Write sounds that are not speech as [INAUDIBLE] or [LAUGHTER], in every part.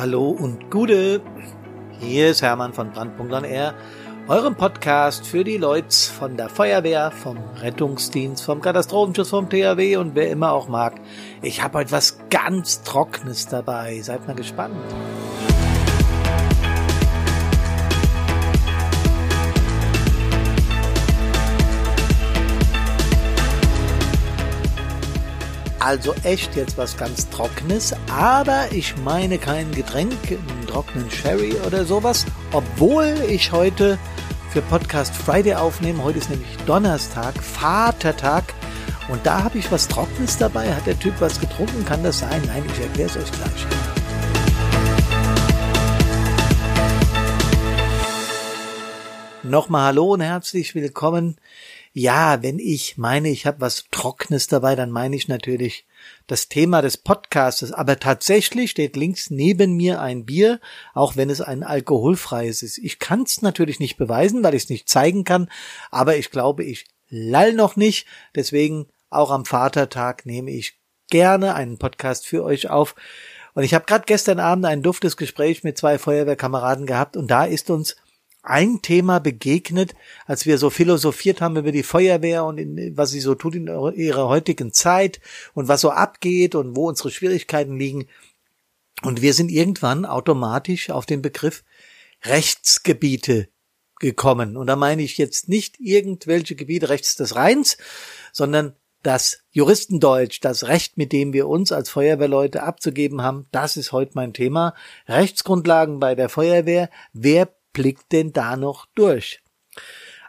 Hallo und Gude. Hier ist Hermann von Brandpunkt on Air, eurem Podcast für die Leute von der Feuerwehr, vom Rettungsdienst, vom Katastrophenschutz, vom THW und wer immer auch mag. Ich habe heute was ganz Trockenes dabei. Seid mal gespannt. Also echt jetzt was ganz Trockenes, aber ich meine kein Getränk, einen trockenen Sherry oder sowas, obwohl ich heute für Podcast Friday aufnehme. Heute ist nämlich Donnerstag, Vatertag. Und da habe ich was Trockenes dabei. Hat der Typ was getrunken? Kann das sein? Nein, ich erkläre es euch gleich. Nochmal Hallo und herzlich willkommen ja, wenn ich meine, ich habe was Trockenes dabei, dann meine ich natürlich das Thema des Podcastes. Aber tatsächlich steht links neben mir ein Bier, auch wenn es ein alkoholfreies ist. Ich kann es natürlich nicht beweisen, weil ich es nicht zeigen kann, aber ich glaube, ich lall noch nicht. Deswegen auch am Vatertag nehme ich gerne einen Podcast für euch auf. Und ich habe gerade gestern Abend ein duftes Gespräch mit zwei Feuerwehrkameraden gehabt und da ist uns ein Thema begegnet, als wir so philosophiert haben über die Feuerwehr und in, was sie so tut in ihrer heutigen Zeit und was so abgeht und wo unsere Schwierigkeiten liegen. Und wir sind irgendwann automatisch auf den Begriff Rechtsgebiete gekommen. Und da meine ich jetzt nicht irgendwelche Gebiete rechts des Rheins, sondern das Juristendeutsch, das Recht, mit dem wir uns als Feuerwehrleute abzugeben haben, das ist heute mein Thema. Rechtsgrundlagen bei der Feuerwehr. Wer blickt denn da noch durch?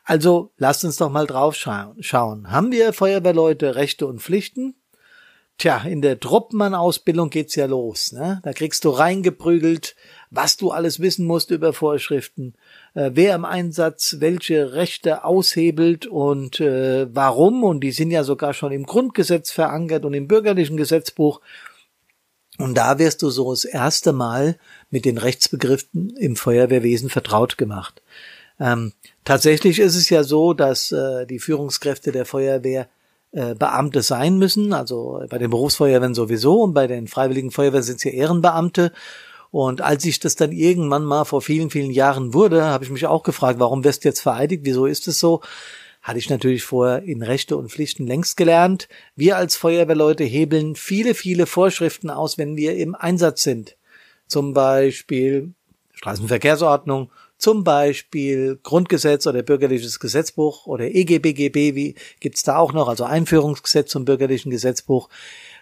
Also lasst uns doch mal drauf schauen. Haben wir Feuerwehrleute Rechte und Pflichten? Tja, in der Truppmann-Ausbildung geht's ja los. Ne? Da kriegst du reingeprügelt, was du alles wissen musst über Vorschriften, äh, wer im Einsatz welche Rechte aushebelt und äh, warum. Und die sind ja sogar schon im Grundgesetz verankert und im bürgerlichen Gesetzbuch. Und da wirst du so das erste Mal mit den Rechtsbegriffen im Feuerwehrwesen vertraut gemacht. Ähm, tatsächlich ist es ja so, dass äh, die Führungskräfte der Feuerwehr äh, Beamte sein müssen, also bei den Berufsfeuerwehren sowieso und bei den Freiwilligen Feuerwehren sind es ja Ehrenbeamte. Und als ich das dann irgendwann mal vor vielen, vielen Jahren wurde, habe ich mich auch gefragt, warum wirst du jetzt vereidigt? Wieso ist es so? Hatte ich natürlich vorher in Rechte und Pflichten längst gelernt. Wir als Feuerwehrleute hebeln viele, viele Vorschriften aus, wenn wir im Einsatz sind. Zum Beispiel Straßenverkehrsordnung, zum Beispiel Grundgesetz oder bürgerliches Gesetzbuch oder EGBGB, wie gibt's da auch noch, also Einführungsgesetz zum bürgerlichen Gesetzbuch.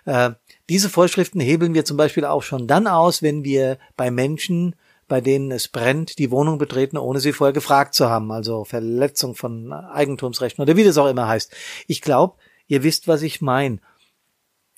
Äh, diese Vorschriften hebeln wir zum Beispiel auch schon dann aus, wenn wir bei Menschen bei denen es brennt, die Wohnung betreten, ohne sie vorher gefragt zu haben. Also Verletzung von Eigentumsrechten oder wie das auch immer heißt. Ich glaube, ihr wisst, was ich meine.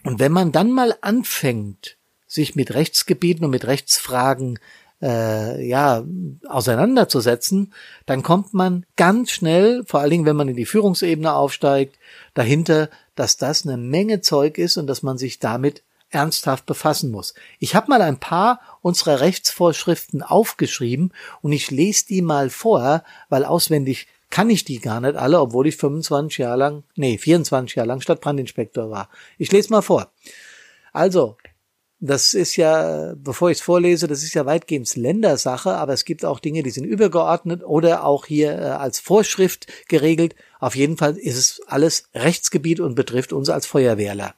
Und wenn man dann mal anfängt, sich mit Rechtsgebieten und mit Rechtsfragen äh, ja auseinanderzusetzen, dann kommt man ganz schnell, vor allen Dingen, wenn man in die Führungsebene aufsteigt, dahinter, dass das eine Menge Zeug ist und dass man sich damit ernsthaft befassen muss. Ich habe mal ein paar unserer Rechtsvorschriften aufgeschrieben und ich lese die mal vor, weil auswendig kann ich die gar nicht alle, obwohl ich 25 Jahre lang, nee, 24 Jahre lang Stadtbrandinspektor war. Ich lese mal vor. Also, das ist ja, bevor ich es vorlese, das ist ja weitgehend Ländersache, aber es gibt auch Dinge, die sind übergeordnet oder auch hier äh, als Vorschrift geregelt. Auf jeden Fall ist es alles Rechtsgebiet und betrifft uns als Feuerwehrler.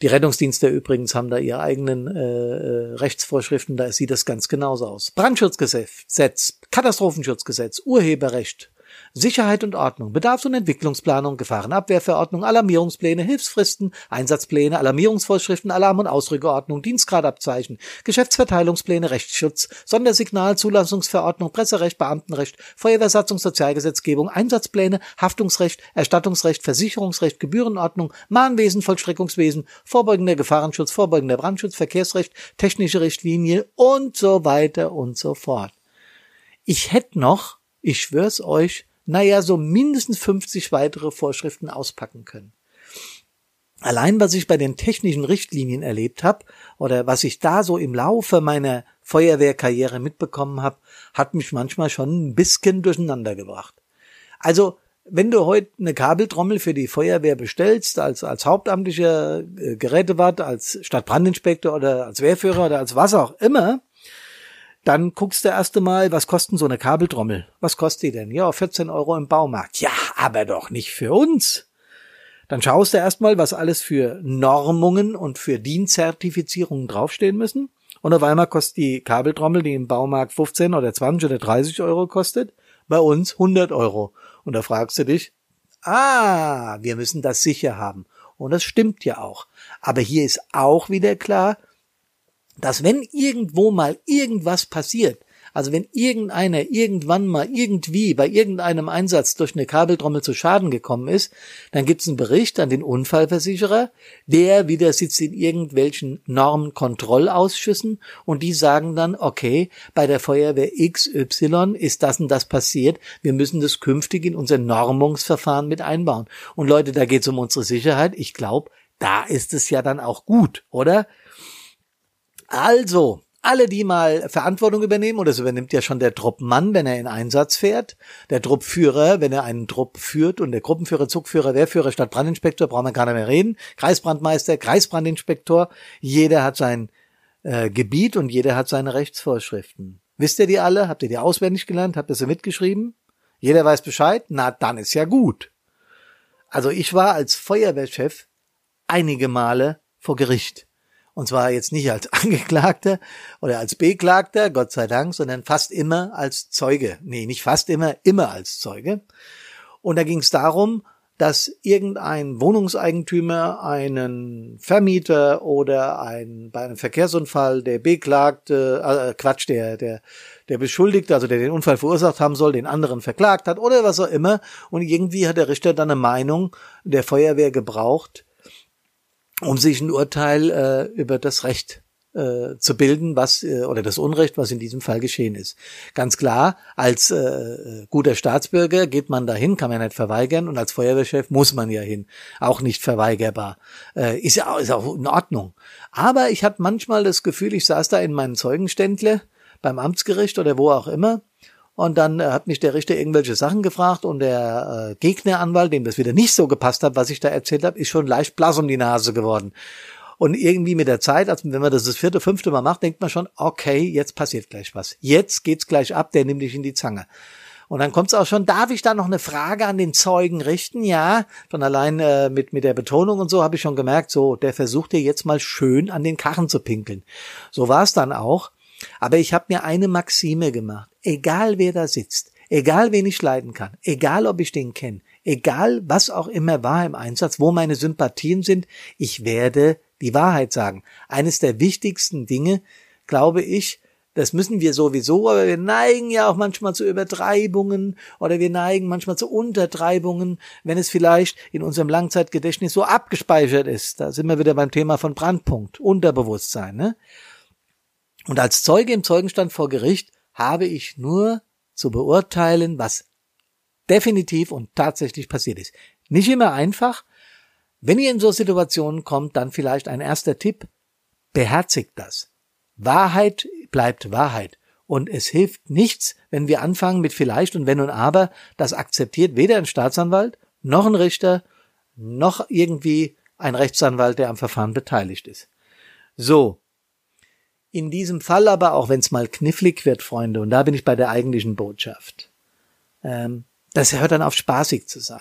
Die Rettungsdienste übrigens haben da ihre eigenen äh, äh, Rechtsvorschriften, da sieht das ganz genauso aus. Brandschutzgesetz, Katastrophenschutzgesetz, Urheberrecht, Sicherheit und Ordnung, Bedarfs- und Entwicklungsplanung, Gefahrenabwehrverordnung, Alarmierungspläne, Hilfsfristen, Einsatzpläne, Alarmierungsvorschriften, Alarm- und Ausrückeordnung, Dienstgradabzeichen, Geschäftsverteilungspläne, Rechtsschutz, Sondersignal, Zulassungsverordnung, Presserecht, Beamtenrecht, Feuerwehrsatzung, Sozialgesetzgebung, Einsatzpläne, Haftungsrecht, Erstattungsrecht, Versicherungsrecht, Gebührenordnung, Mahnwesen, Vollstreckungswesen, vorbeugender Gefahrenschutz, vorbeugender Brandschutz, Verkehrsrecht, technische Richtlinie und so weiter und so fort. Ich hätte noch ich schwör's euch, naja, so mindestens 50 weitere Vorschriften auspacken können. Allein was ich bei den technischen Richtlinien erlebt habe oder was ich da so im Laufe meiner Feuerwehrkarriere mitbekommen habe, hat mich manchmal schon ein bisschen durcheinander gebracht. Also wenn du heute eine Kabeltrommel für die Feuerwehr bestellst, als, als hauptamtlicher äh, Gerätewart, als Stadtbrandinspektor oder als Wehrführer oder als was auch immer, dann guckst du erst einmal, was kosten so eine Kabeltrommel? Was kostet die denn? Ja, 14 Euro im Baumarkt. Ja, aber doch nicht für uns. Dann schaust du erstmal, was alles für Normungen und für DIN-Zertifizierungen draufstehen müssen. Und auf einmal kostet die Kabeltrommel, die im Baumarkt 15 oder 20 oder 30 Euro kostet, bei uns 100 Euro. Und da fragst du dich, ah, wir müssen das sicher haben. Und das stimmt ja auch. Aber hier ist auch wieder klar, dass wenn irgendwo mal irgendwas passiert, also wenn irgendeiner irgendwann mal irgendwie bei irgendeinem Einsatz durch eine Kabeltrommel zu Schaden gekommen ist, dann gibt es einen Bericht an den Unfallversicherer, der wieder sitzt in irgendwelchen Normkontrollausschüssen und die sagen dann, okay, bei der Feuerwehr XY ist das und das passiert, wir müssen das künftig in unser Normungsverfahren mit einbauen. Und Leute, da geht es um unsere Sicherheit. Ich glaube, da ist es ja dann auch gut, oder? Also, alle, die mal Verantwortung übernehmen, oder das übernimmt ja schon der Truppmann, wenn er in Einsatz fährt, der Truppführer, wenn er einen Trupp führt und der Gruppenführer, Zugführer, Wehrführer, Stadtbrandinspektor, braucht man gar nicht mehr reden, Kreisbrandmeister, Kreisbrandinspektor, jeder hat sein äh, Gebiet und jeder hat seine Rechtsvorschriften. Wisst ihr die alle? Habt ihr die auswendig gelernt? Habt ihr sie mitgeschrieben? Jeder weiß Bescheid? Na, dann ist ja gut. Also ich war als Feuerwehrchef einige Male vor Gericht. Und zwar jetzt nicht als [LAUGHS] Angeklagter oder als Beklagter, Gott sei Dank, sondern fast immer als Zeuge. Nee, nicht fast immer, immer als Zeuge. Und da ging es darum, dass irgendein Wohnungseigentümer einen Vermieter oder ein, bei einem Verkehrsunfall der Beklagte, äh, Quatsch, der, der, der Beschuldigte, also der den Unfall verursacht haben soll, den anderen verklagt hat oder was auch immer. Und irgendwie hat der Richter dann eine Meinung der Feuerwehr gebraucht, um sich ein Urteil äh, über das Recht äh, zu bilden, was äh, oder das Unrecht, was in diesem Fall geschehen ist. Ganz klar, als äh, guter Staatsbürger geht man dahin, kann man nicht verweigern und als Feuerwehrchef muss man ja hin, auch nicht verweigerbar. Äh, ist ja ist auch in Ordnung. Aber ich hatte manchmal das Gefühl, ich saß da in meinem Zeugenständle beim Amtsgericht oder wo auch immer und dann äh, hat mich der Richter irgendwelche Sachen gefragt und der äh, Gegneranwalt, dem das wieder nicht so gepasst hat, was ich da erzählt habe, ist schon leicht blass um die Nase geworden. Und irgendwie mit der Zeit, also wenn man das das vierte, fünfte Mal macht, denkt man schon, okay, jetzt passiert gleich was. Jetzt geht's gleich ab, der nimmt dich in die Zange. Und dann kommt es auch schon, darf ich da noch eine Frage an den Zeugen richten? Ja, von allein äh, mit, mit der Betonung und so habe ich schon gemerkt, so, der versucht dir jetzt mal schön an den Karren zu pinkeln. So war es dann auch. Aber ich habe mir eine Maxime gemacht. Egal wer da sitzt, egal wen ich leiden kann, egal ob ich den kenne, egal was auch immer war im Einsatz, wo meine Sympathien sind, ich werde die Wahrheit sagen. Eines der wichtigsten Dinge, glaube ich, das müssen wir sowieso, aber wir neigen ja auch manchmal zu Übertreibungen oder wir neigen manchmal zu Untertreibungen, wenn es vielleicht in unserem Langzeitgedächtnis so abgespeichert ist. Da sind wir wieder beim Thema von Brandpunkt, Unterbewusstsein. Ne? Und als Zeuge im Zeugenstand vor Gericht habe ich nur zu beurteilen, was definitiv und tatsächlich passiert ist. Nicht immer einfach. Wenn ihr in so Situationen kommt, dann vielleicht ein erster Tipp. Beherzigt das. Wahrheit bleibt Wahrheit. Und es hilft nichts, wenn wir anfangen mit vielleicht und wenn und aber. Das akzeptiert weder ein Staatsanwalt, noch ein Richter, noch irgendwie ein Rechtsanwalt, der am Verfahren beteiligt ist. So, in diesem Fall aber, auch wenn es mal knifflig wird, Freunde, und da bin ich bei der eigentlichen Botschaft, ähm, das hört dann auf spaßig zu sein.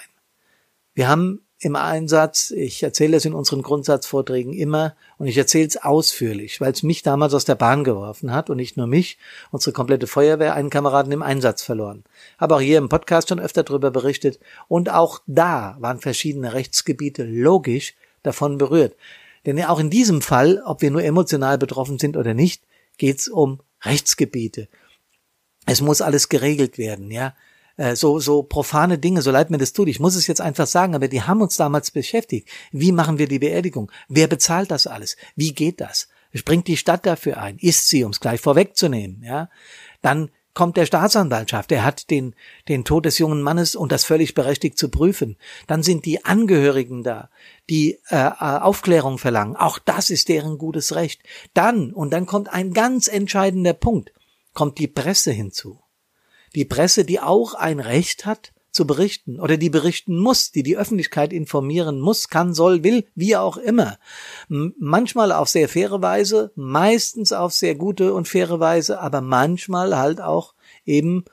Wir haben im Einsatz, ich erzähle es in unseren Grundsatzvorträgen immer und ich erzähle es ausführlich, weil es mich damals aus der Bahn geworfen hat und nicht nur mich, unsere komplette Feuerwehr, einen Kameraden im Einsatz verloren. Habe auch hier im Podcast schon öfter darüber berichtet und auch da waren verschiedene Rechtsgebiete logisch davon berührt. Denn auch in diesem Fall, ob wir nur emotional betroffen sind oder nicht, geht es um Rechtsgebiete. Es muss alles geregelt werden, ja. Äh, so, so profane Dinge, so leid mir das tut. Ich muss es jetzt einfach sagen, aber die haben uns damals beschäftigt. Wie machen wir die Beerdigung? Wer bezahlt das alles? Wie geht das? Springt die Stadt dafür ein? Ist sie, um es gleich vorwegzunehmen, ja? Dann kommt der Staatsanwaltschaft, der hat den, den Tod des jungen Mannes und das völlig berechtigt zu prüfen. Dann sind die Angehörigen da, die äh, äh, Aufklärung verlangen. Auch das ist deren gutes Recht. Dann, und dann kommt ein ganz entscheidender Punkt, kommt die Presse hinzu. Die Presse, die auch ein Recht hat, zu berichten oder die berichten muss, die die Öffentlichkeit informieren muss, kann, soll, will, wie auch immer. Manchmal auf sehr faire Weise, meistens auf sehr gute und faire Weise, aber manchmal halt auch eben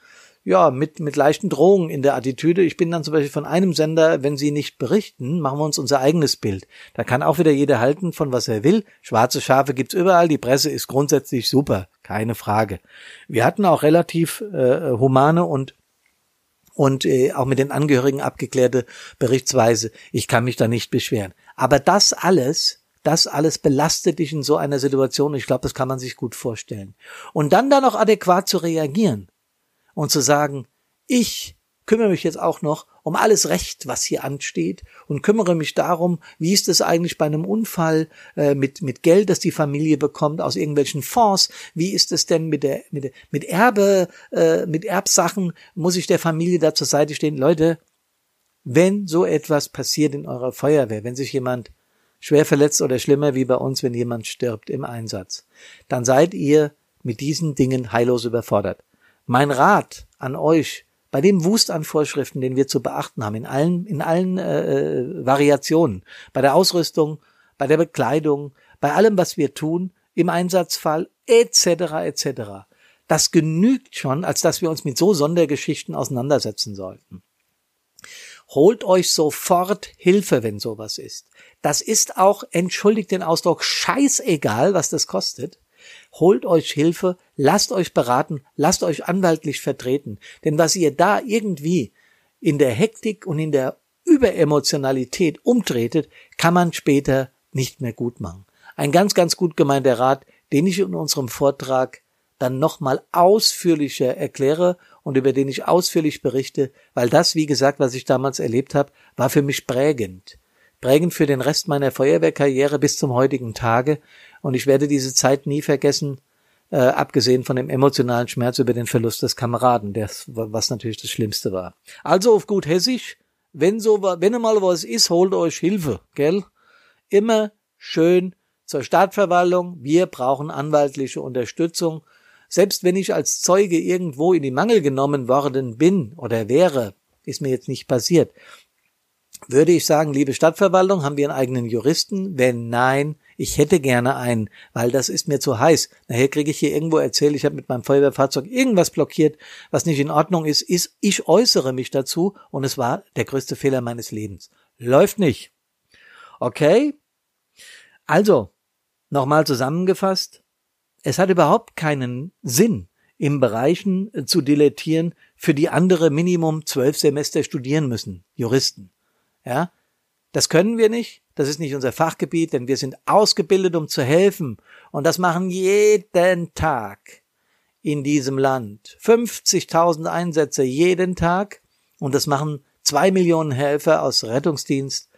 ja, mit, mit leichten Drohungen in der Attitüde. Ich bin dann zum Beispiel von einem Sender, wenn sie nicht berichten, machen wir uns unser eigenes Bild. Da kann auch wieder jeder halten, von was er will. Schwarze Schafe gibt's überall. Die Presse ist grundsätzlich super. Keine Frage. Wir hatten auch relativ äh, humane und und äh, auch mit den Angehörigen abgeklärte Berichtsweise. Ich kann mich da nicht beschweren. Aber das alles, das alles belastet dich in so einer Situation. Ich glaube, das kann man sich gut vorstellen. Und dann da noch adäquat zu reagieren und zu sagen, ich kümmere mich jetzt auch noch um alles Recht, was hier ansteht und kümmere mich darum, wie ist es eigentlich bei einem Unfall äh, mit mit Geld, das die Familie bekommt aus irgendwelchen Fonds, wie ist es denn mit der mit der, mit Erbe äh, mit Erbsachen, muss ich der Familie da zur Seite stehen, Leute, wenn so etwas passiert in eurer Feuerwehr, wenn sich jemand schwer verletzt oder schlimmer wie bei uns, wenn jemand stirbt im Einsatz, dann seid ihr mit diesen Dingen heillos überfordert. Mein Rat an euch bei dem Wust an Vorschriften, den wir zu beachten haben, in allen, in allen äh, äh, Variationen, bei der Ausrüstung, bei der Bekleidung, bei allem, was wir tun, im Einsatzfall, etc., etc. Das genügt schon, als dass wir uns mit so Sondergeschichten auseinandersetzen sollten. Holt euch sofort Hilfe, wenn sowas ist. Das ist auch, entschuldigt den Ausdruck, scheißegal, was das kostet holt euch Hilfe, lasst euch beraten, lasst euch anwaltlich vertreten. Denn was ihr da irgendwie in der Hektik und in der Überemotionalität umtretet, kann man später nicht mehr gut machen. Ein ganz, ganz gut gemeinter Rat, den ich in unserem Vortrag dann nochmal ausführlicher erkläre und über den ich ausführlich berichte, weil das, wie gesagt, was ich damals erlebt habe, war für mich prägend. Prägend für den Rest meiner Feuerwehrkarriere bis zum heutigen Tage und ich werde diese Zeit nie vergessen, äh, abgesehen von dem emotionalen Schmerz über den Verlust des Kameraden, das, was natürlich das Schlimmste war. Also auf gut Hessisch, wenn so, wenn mal was ist, holt euch Hilfe, gell? Immer schön zur Stadtverwaltung. Wir brauchen anwaltliche Unterstützung. Selbst wenn ich als Zeuge irgendwo in die Mangel genommen worden bin oder wäre, ist mir jetzt nicht passiert, würde ich sagen, liebe Stadtverwaltung, haben wir einen eigenen Juristen? Wenn nein, ich hätte gerne einen, weil das ist mir zu heiß. Nachher kriege ich hier irgendwo erzählt, ich habe mit meinem Feuerwehrfahrzeug irgendwas blockiert, was nicht in Ordnung ist, ist, ich äußere mich dazu und es war der größte Fehler meines Lebens. Läuft nicht. Okay? Also, nochmal zusammengefasst, es hat überhaupt keinen Sinn, im Bereichen zu dilettieren, für die andere Minimum zwölf Semester studieren müssen, Juristen. Ja, das können wir nicht. Das ist nicht unser Fachgebiet, denn wir sind ausgebildet, um zu helfen. Und das machen jeden Tag in diesem Land. 50.000 Einsätze jeden Tag. Und das machen zwei Millionen Helfer aus Rettungsdienst,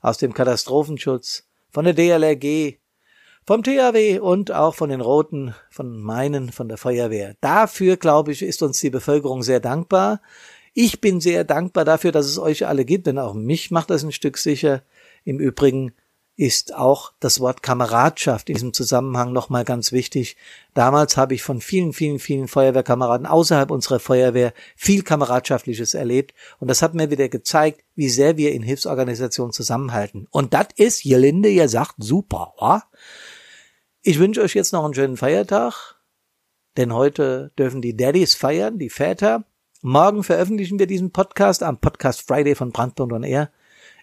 aus dem Katastrophenschutz, von der DLRG, vom THW und auch von den Roten, von meinen, von der Feuerwehr. Dafür, glaube ich, ist uns die Bevölkerung sehr dankbar. Ich bin sehr dankbar dafür, dass es euch alle gibt, denn auch mich macht das ein Stück sicher. Im Übrigen ist auch das Wort Kameradschaft in diesem Zusammenhang nochmal ganz wichtig. Damals habe ich von vielen, vielen, vielen Feuerwehrkameraden außerhalb unserer Feuerwehr viel Kameradschaftliches erlebt und das hat mir wieder gezeigt, wie sehr wir in Hilfsorganisationen zusammenhalten. Und das ist, Jelinde, ihr sagt, super, wa? Ich wünsche euch jetzt noch einen schönen Feiertag, denn heute dürfen die Daddys feiern, die Väter. Morgen veröffentlichen wir diesen Podcast am Podcast Friday von Brandpunkt on Air.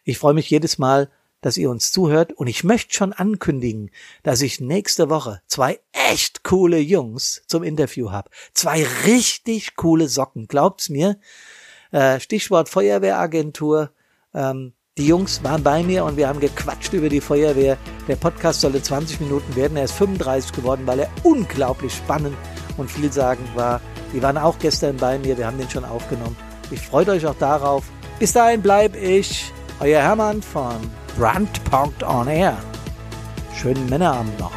Ich freue mich jedes Mal, dass ihr uns zuhört und ich möchte schon ankündigen, dass ich nächste Woche zwei echt coole Jungs zum Interview habe. Zwei richtig coole Socken, glaubt's mir. Äh, Stichwort Feuerwehragentur. Ähm, die Jungs waren bei mir und wir haben gequatscht über die Feuerwehr. Der Podcast sollte 20 Minuten werden. Er ist 35 geworden, weil er unglaublich spannend und vielsagend war. Die waren auch gestern bei mir. Wir haben den schon aufgenommen. Ich freue euch auch darauf. Bis dahin bleibe ich, euer Hermann von Brandpunkt on Air. Schönen Männerabend noch.